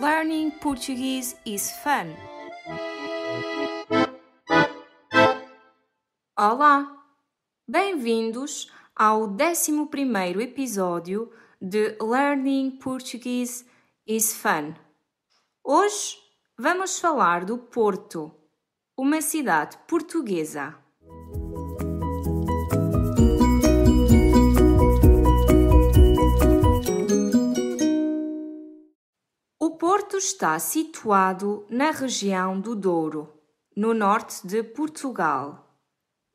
Learning Portuguese is fun. Olá! Bem-vindos ao 11 episódio de Learning Portuguese is Fun. Hoje vamos falar do Porto, uma cidade portuguesa. Porto está situado na região do Douro, no norte de Portugal,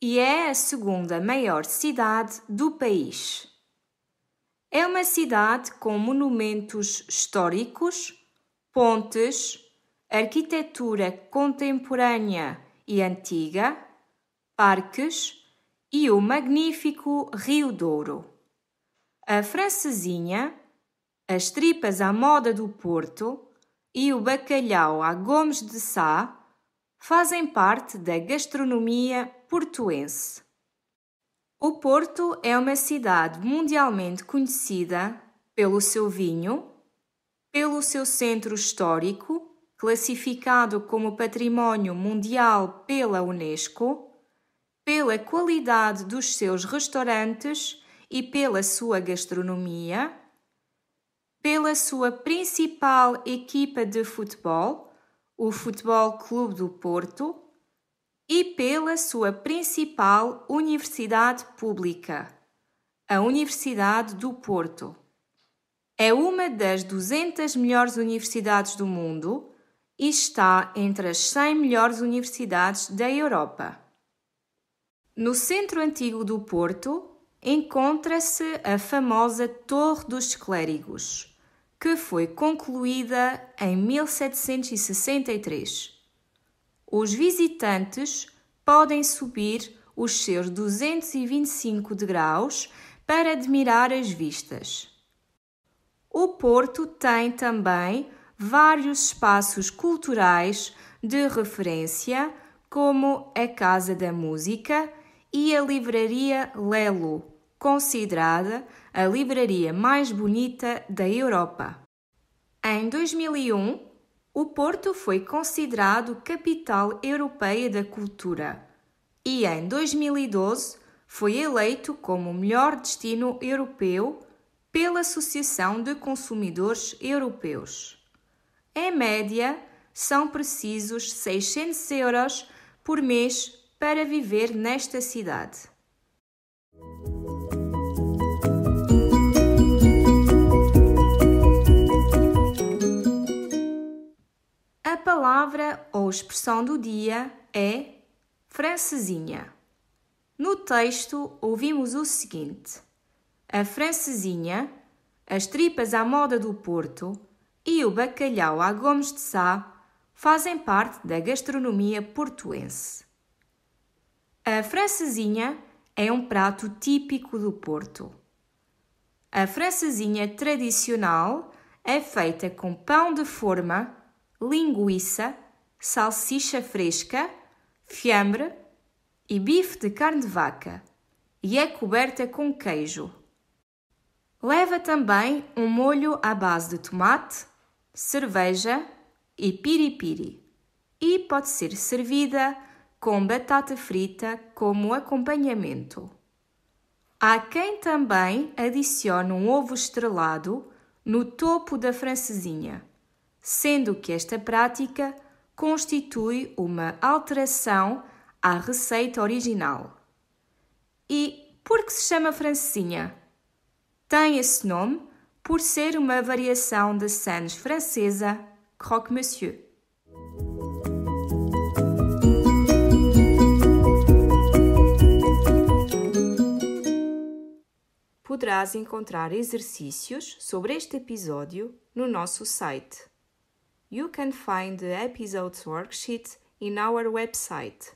e é a segunda maior cidade do país. É uma cidade com monumentos históricos, pontes, arquitetura contemporânea e antiga, parques e o magnífico Rio Douro. A francesinha as tripas à moda do Porto e o bacalhau à Gomes de Sá fazem parte da gastronomia portuense. O Porto é uma cidade mundialmente conhecida pelo seu vinho, pelo seu centro histórico, classificado como Património Mundial pela Unesco, pela qualidade dos seus restaurantes e pela sua gastronomia pela sua principal equipa de futebol, o Futebol Clube do Porto, e pela sua principal universidade pública, a Universidade do Porto. É uma das 200 melhores universidades do mundo e está entre as 100 melhores universidades da Europa. No centro antigo do Porto encontra-se a famosa Torre dos Clérigos que foi concluída em 1763. Os visitantes podem subir os seus 225 degraus para admirar as vistas. O Porto tem também vários espaços culturais de referência, como a Casa da Música e a Livraria Lelo, considerada a livraria mais bonita da Europa. Em 2001, o Porto foi considerado capital europeia da cultura e em 2012 foi eleito como o melhor destino europeu pela Associação de Consumidores Europeus. Em média, são precisos 600 euros por mês para viver nesta cidade. Palavra ou expressão do dia é francesinha. No texto, ouvimos o seguinte: a francesinha, as tripas à moda do Porto e o bacalhau à Gomes de Sá fazem parte da gastronomia portuense. A francesinha é um prato típico do Porto. A francesinha tradicional é feita com pão de forma linguiça, salsicha fresca, fiambre e bife de carne de vaca e é coberta com queijo. Leva também um molho à base de tomate, cerveja e piripiri e pode ser servida com batata frita como acompanhamento. Há quem também adicione um ovo estrelado no topo da francesinha sendo que esta prática constitui uma alteração à receita original. E por que se chama francesinha? Tem esse nome por ser uma variação da sandes francesa croque-monsieur. Poderás encontrar exercícios sobre este episódio no nosso site You can find the episode's worksheet in our website